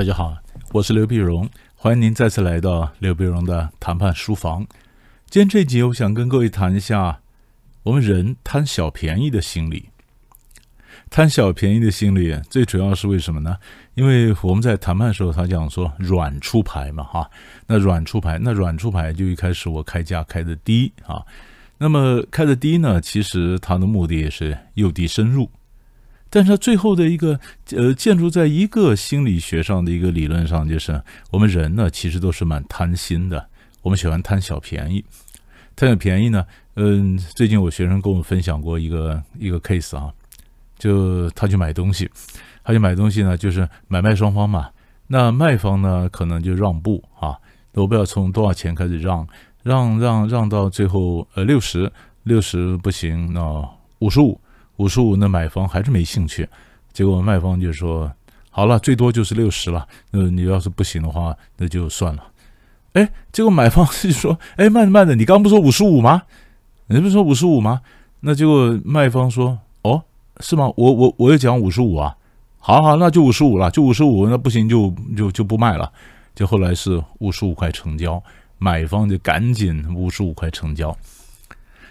大家好，我是刘碧荣，欢迎您再次来到刘碧荣的谈判书房。今天这集，我想跟各位谈一下我们人贪小便宜的心理。贪小便宜的心理，最主要是为什么呢？因为我们在谈判的时候，他讲说软出牌嘛，哈，那软出牌，那软出牌就一开始我开价开的低啊，那么开的低呢，其实它的目的也是诱敌深入。但是最后的一个呃，建筑在一个心理学上的一个理论上，就是我们人呢，其实都是蛮贪心的，我们喜欢贪小便宜。贪小便宜呢，嗯，最近我学生跟我分享过一个一个 case 啊，就他去买东西，他去买东西呢，就是买卖双方嘛，那卖方呢可能就让步啊，我不知道从多少钱开始让，让让让到最后呃六十六十不行，那五十五。五十五，那买方还是没兴趣，结果卖方就说：“好了，最多就是六十了。那你要是不行的话，那就算了。”哎，结果买方就说：“哎，慢着慢着，你刚不说五十五吗？你不是说五十五吗？”那结果卖方说：“哦，是吗？我我我也讲五十五啊。好好，那就五十五了，就五十五。那不行就就就不卖了。就后来是五十五块成交，买方就赶紧五十五块成交。”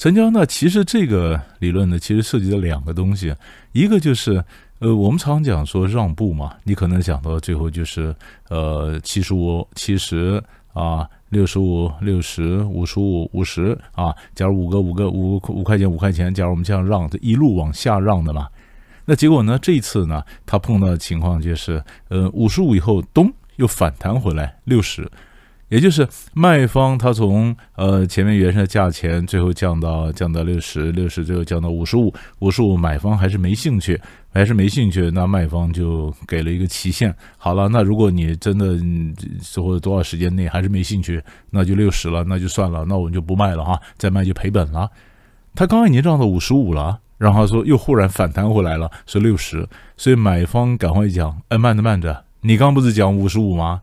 成交呢？其实这个理论呢，其实涉及到两个东西，一个就是，呃，我们常讲说让步嘛，你可能讲到最后就是，呃，七十五、七十啊，六十五、六十五、十五、五十啊，假如五个、五个、五五块钱、五块钱，假如我们这样让，这一路往下让的嘛，那结果呢，这一次呢，他碰到的情况就是，呃，五十五以后，咚，又反弹回来六十。也就是卖方他从呃前面原生的价钱最后降到降到六十六十最后降到五十五五十五买方还是没兴趣还是没兴趣那卖方就给了一个期限。好了那如果你真的或者多少时间内还是没兴趣那就六十了那就算了那我们就不卖了哈再卖就赔本了。他刚刚已经涨到五十五了然后说又忽然反弹回来了是六十。所以买方赶快讲哎慢着慢着你刚不是讲五十五吗？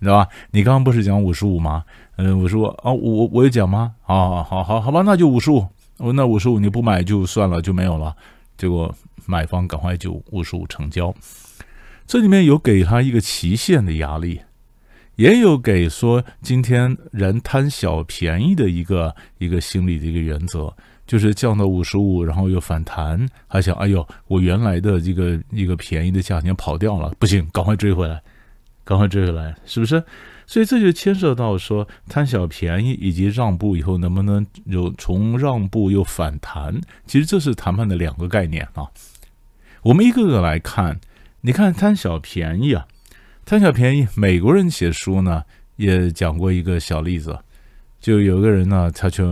你知道吧？你刚刚不是讲五十五吗？嗯，我说啊，我我有讲吗？啊，好好好吧，那就五十五。我那五十五你不买就算了，就没有了。结果买方赶快就五十五成交。这里面有给他一个期限的压力，也有给说今天人贪小便宜的一个一个心理的一个原则，就是降到五十五，然后又反弹，还想哎呦，我原来的这个一个便宜的价钱跑掉了，不行，赶快追回来。赶快追回来，是不是？所以这就牵涉到说贪小便宜以及让步以后能不能有从让步又反弹？其实这是谈判的两个概念啊。我们一个个来看，你看贪小便宜啊，贪小便宜。美国人写书呢也讲过一个小例子，就有个人呢他去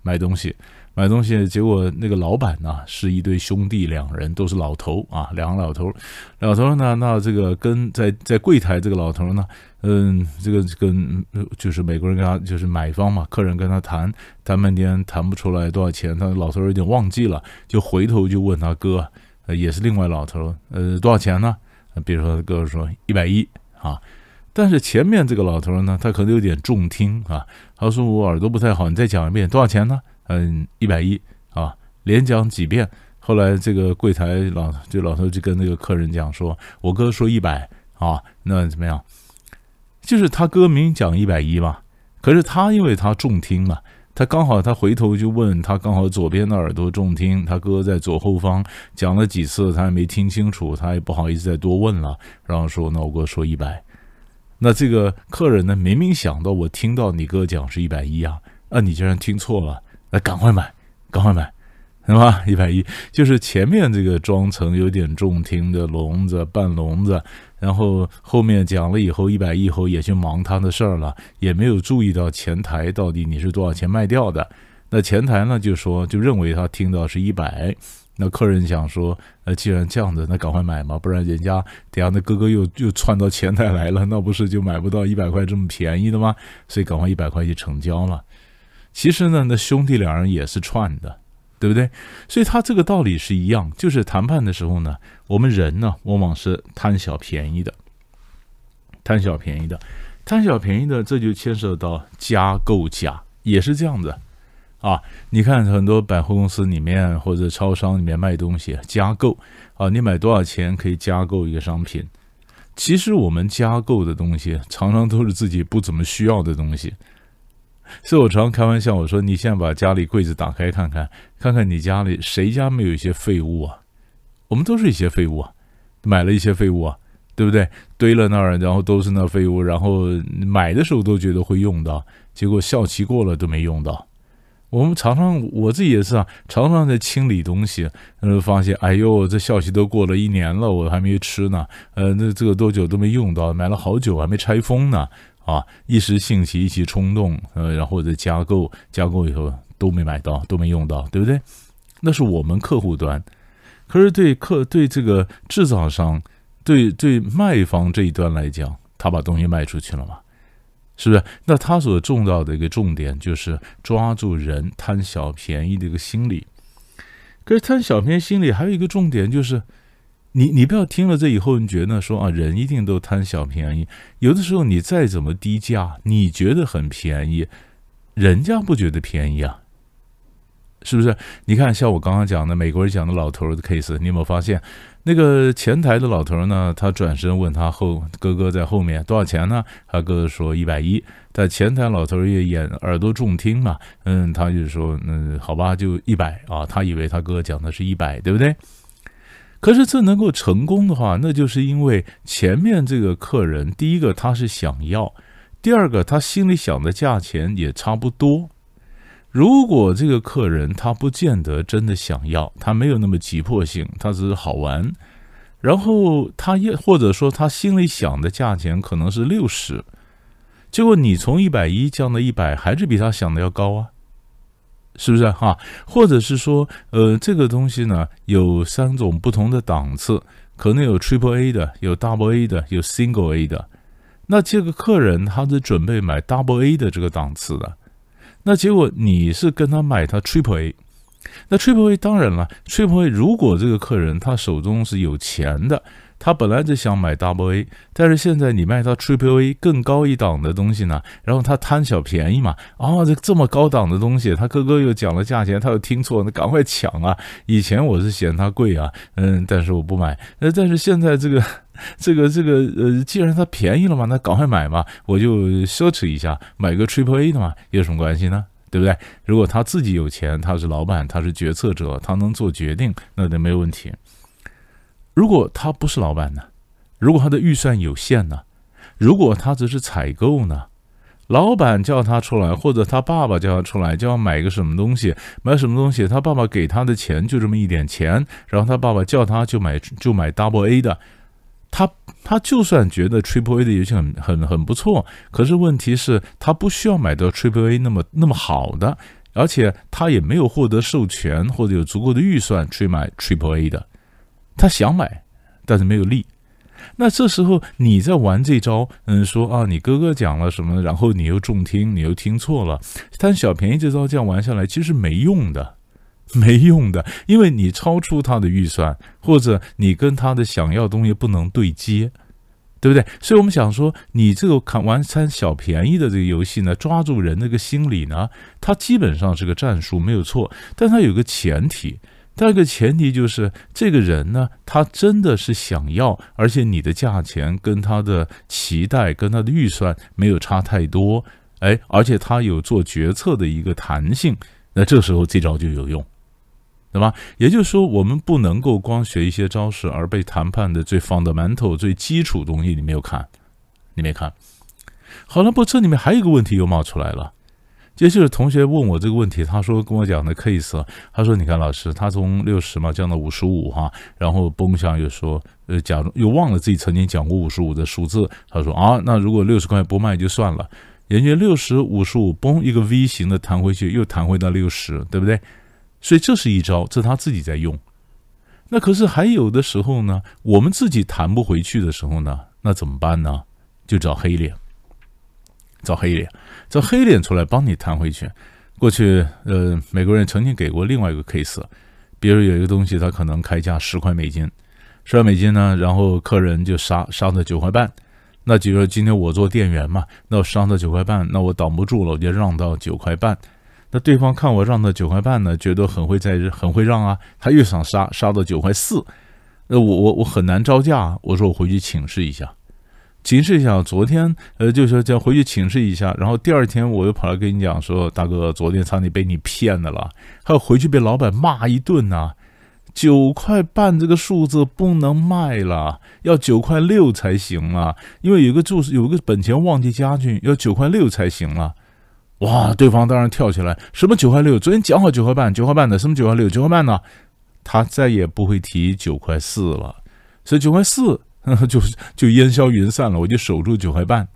买东西。买东西，结果那个老板呢是一对兄弟，两人都是老头啊，两个老头。老头呢，那这个跟在在柜台这个老头呢，嗯，这个跟就是美国人跟他就是买方嘛，客人跟他谈谈半天谈不出来多少钱，他老头有点忘记了，就回头就问他哥，也是另外老头，呃，多少钱呢？比如说哥哥说一百一啊，但是前面这个老头呢，他可能有点重听啊，他说我耳朵不太好，你再讲一遍多少钱呢？嗯，一百一啊，连讲几遍。后来这个柜台老这老头就跟那个客人讲说：“我哥说一百啊，那怎么样？就是他哥明明讲一百一嘛，可是他因为他重听嘛，他刚好他回头就问他，刚好左边的耳朵重听，他哥在左后方讲了几次，他也没听清楚，他也不好意思再多问了，然后说：那我哥说一百。那这个客人呢，明明想到我听到你哥讲是一百一啊，啊，你竟然听错了。”那赶快买，赶快买，是吧？一百一，就是前面这个装成有点重听的聋子、半聋子，然后后面讲了以后，一百一后也去忙他的事儿了，也没有注意到前台到底你是多少钱卖掉的。那前台呢就说，就认为他听到是一百。那客人想说，呃，既然这样子，那赶快买嘛，不然人家等下那哥哥又又窜到前台来了，那不是就买不到一百块这么便宜的吗？所以赶快一百块就成交了。其实呢，那兄弟两人也是串的，对不对？所以他这个道理是一样，就是谈判的时候呢，我们人呢往往是贪小便宜的，贪小便宜的，贪小便宜的，这就牵涉到加购价，也是这样的啊。你看很多百货公司里面或者超商里面卖东西，加购啊，你买多少钱可以加购一个商品？其实我们加购的东西，常常都是自己不怎么需要的东西。所以我常常开玩笑，我说：“你现在把家里柜子打开看看，看看你家里谁家没有一些废物啊？我们都是一些废物啊，买了一些废物啊，对不对？堆了那儿，然后都是那废物，然后买的时候都觉得会用到，结果效期过了都没用到。我们常常我自己也是啊，常常在清理东西，呃，发现哎呦，这效期都过了一年了，我还没吃呢。呃，那这个多久都没用到，买了好久还没拆封呢。”啊，一时兴起，一时冲动，呃，然后再加购，加购以后都没买到，都没用到，对不对？那是我们客户端，可是对客对这个制造商，对对卖方这一端来讲，他把东西卖出去了嘛？是不是？那他所重要的一个重点就是抓住人贪小便宜的一个心理。可是贪小便宜心理还有一个重点就是。你你不要听了这以后，你觉得说啊，人一定都贪小便宜。有的时候你再怎么低价，你觉得很便宜，人家不觉得便宜啊，是不是？你看，像我刚刚讲的美国人讲的老头的 case，你有没有发现，那个前台的老头呢？他转身问他后哥哥在后面多少钱呢？他哥哥说一百一。但前台老头也眼耳朵重听嘛，嗯，他就说嗯，好吧，就一百啊。他以为他哥哥讲的是一百，对不对？可是这能够成功的话，那就是因为前面这个客人，第一个他是想要，第二个他心里想的价钱也差不多。如果这个客人他不见得真的想要，他没有那么急迫性，他只是好玩，然后他也或者说他心里想的价钱可能是六十，结果你从一百一降到一百，还是比他想的要高啊。是不是哈？或者是说，呃，这个东西呢，有三种不同的档次，可能有 Triple A 的，有 Double A 的，有 Single A 的。那这个客人他是准备买 Double A 的这个档次的，那结果你是跟他买他 Triple A，那 Triple A 当然了，Triple A 如果这个客人他手中是有钱的。他本来就想买 Double A，但是现在你卖他 Triple A 更高一档的东西呢，然后他贪小便宜嘛，啊，这这么高档的东西，他哥哥又讲了价钱，他又听错，那赶快抢啊！以前我是嫌它贵啊，嗯，但是我不买，呃，但是现在这个 这个这个呃，既然它便宜了嘛，那赶快买嘛，我就奢侈一下，买个 Triple A 的嘛，有什么关系呢？对不对？如果他自己有钱，他是老板，他是决策者，他能做决定，那就没问题。如果他不是老板呢？如果他的预算有限呢？如果他只是采购呢？老板叫他出来，或者他爸爸叫他出来，就要买个什么东西，买什么东西？他爸爸给他的钱就这么一点钱，然后他爸爸叫他就买就买 Double A 的。他他就算觉得 Triple A 的游戏很很很不错，可是问题是，他不需要买到 Triple A 那么那么好的，而且他也没有获得授权或者有足够的预算去买 Triple A 的。他想买，但是没有力。那这时候你在玩这招，嗯，说啊，你哥哥讲了什么，然后你又中听，你又听错了。贪小便宜这招这样玩下来，其实没用的，没用的，因为你超出他的预算，或者你跟他的想要东西不能对接，对不对？所以我们想说，你这个看玩贪小便宜的这个游戏呢，抓住人那个心理呢，它基本上是个战术，没有错，但它有个前提。第二个前提就是，这个人呢，他真的是想要，而且你的价钱跟他的期待、跟他的预算没有差太多，哎，而且他有做决策的一个弹性，那这时候这招就有用，对吧？也就是说，我们不能够光学一些招式，而被谈判的最 fundamental、最基础东西你没有看，你没看好了不？这里面还有一个问题又冒出来了。接着同学问我这个问题，他说跟我讲的 case，他说你看老师，他从六十嘛降到五十五哈，然后崩下又说，呃，假如又忘了自己曾经讲过五十五的数字，他说啊，那如果六十块不卖就算了，人家六十五十五崩一个 V 型的弹回去，又弹回到六十，对不对？所以这是一招，这他自己在用。那可是还有的时候呢，我们自己弹不回去的时候呢，那怎么办呢？就找黑脸。找黑脸，找黑脸出来帮你弹回去。过去，呃，美国人曾经给过另外一个 case，比如有一个东西，它可能开价十块美金，十块美金呢，然后客人就杀杀到九块半。那比如说今天我做店员嘛，那我杀到九块半，那我挡不住了，我就让到九块半。那对方看我让到九块半呢，觉得很会在很会让啊，他又想杀杀到九块四。那我我我很难招架，我说我回去请示一下。请示一下，昨天呃，就说叫回去请示一下，然后第二天我又跑来跟你讲说，大哥，昨天差点被你骗的了，还要回去被老板骂一顿呢。九块半这个数字不能卖了，要九块六才行啊，因为有个注有个本钱忘记加进，要九块六才行了。哇，对方当然跳起来，什么九块六？昨天讲好九块半，九块半的，什么九块六？九块半呢？他再也不会提九块四了，所以九块四 就就烟消云散了，我就守住九块半，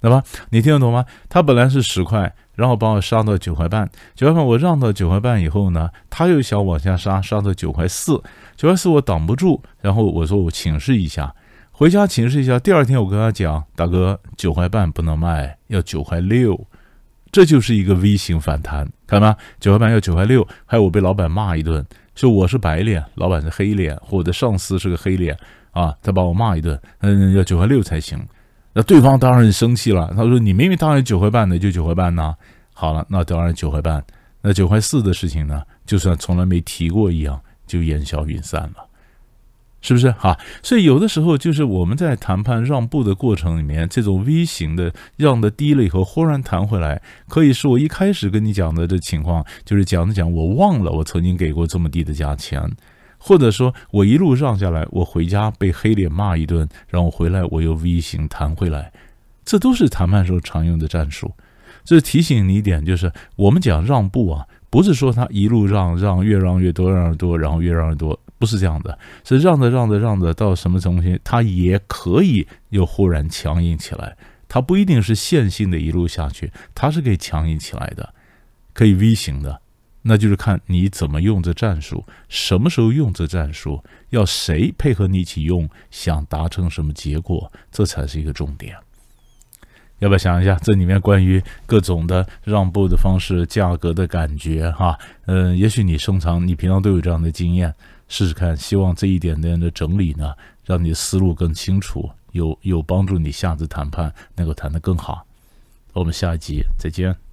对吧？你听得懂吗？他本来是十块。然后把我杀到九块半，九块半我让到九块半以后呢，他又想往下杀，杀到九块四，九块四我挡不住，然后我说我请示一下，回家请示一下。第二天我跟他讲，大哥九块半不能卖，要九块六，这就是一个 V 型反弹，看到吗？九块半要九块六，还有我被老板骂一顿，说我是白脸，老板是黑脸，我的上司是个黑脸啊，他把我骂一顿，嗯，要九块六才行。那对方当然生气了，他说：“你明明当然九块半的，就九块半呐。”好了，那当然九块半。那九块四的事情呢，就算从来没提过一样，就烟消云散了，是不是？哈，所以有的时候就是我们在谈判让步的过程里面，这种 V 型的让的低了以后，忽然弹回来，可以是我一开始跟你讲的这情况，就是讲着讲，我忘了我曾经给过这么低的价钱。或者说我一路让下来，我回家被黑脸骂一顿，然后回来我又 V 型弹回来，这都是谈判时候常用的战术。这是提醒你一点，就是我们讲让步啊，不是说他一路让让越让越多，让的多，然后越让越多，不是这样的，是让着让着让着到什么东西，他也可以又忽然强硬起来，它不一定是线性的一路下去，它是可以强硬起来的，可以 V 型的。那就是看你怎么用这战术，什么时候用这战术，要谁配合你一起用，想达成什么结果，这才是一个重点。要不要想一下这里面关于各种的让步的方式、价格的感觉？哈，嗯，也许你收藏，你平常都有这样的经验，试试看。希望这一点点的整理呢，让你的思路更清楚，有有帮助你下次谈判能够谈得更好。我们下一集再见。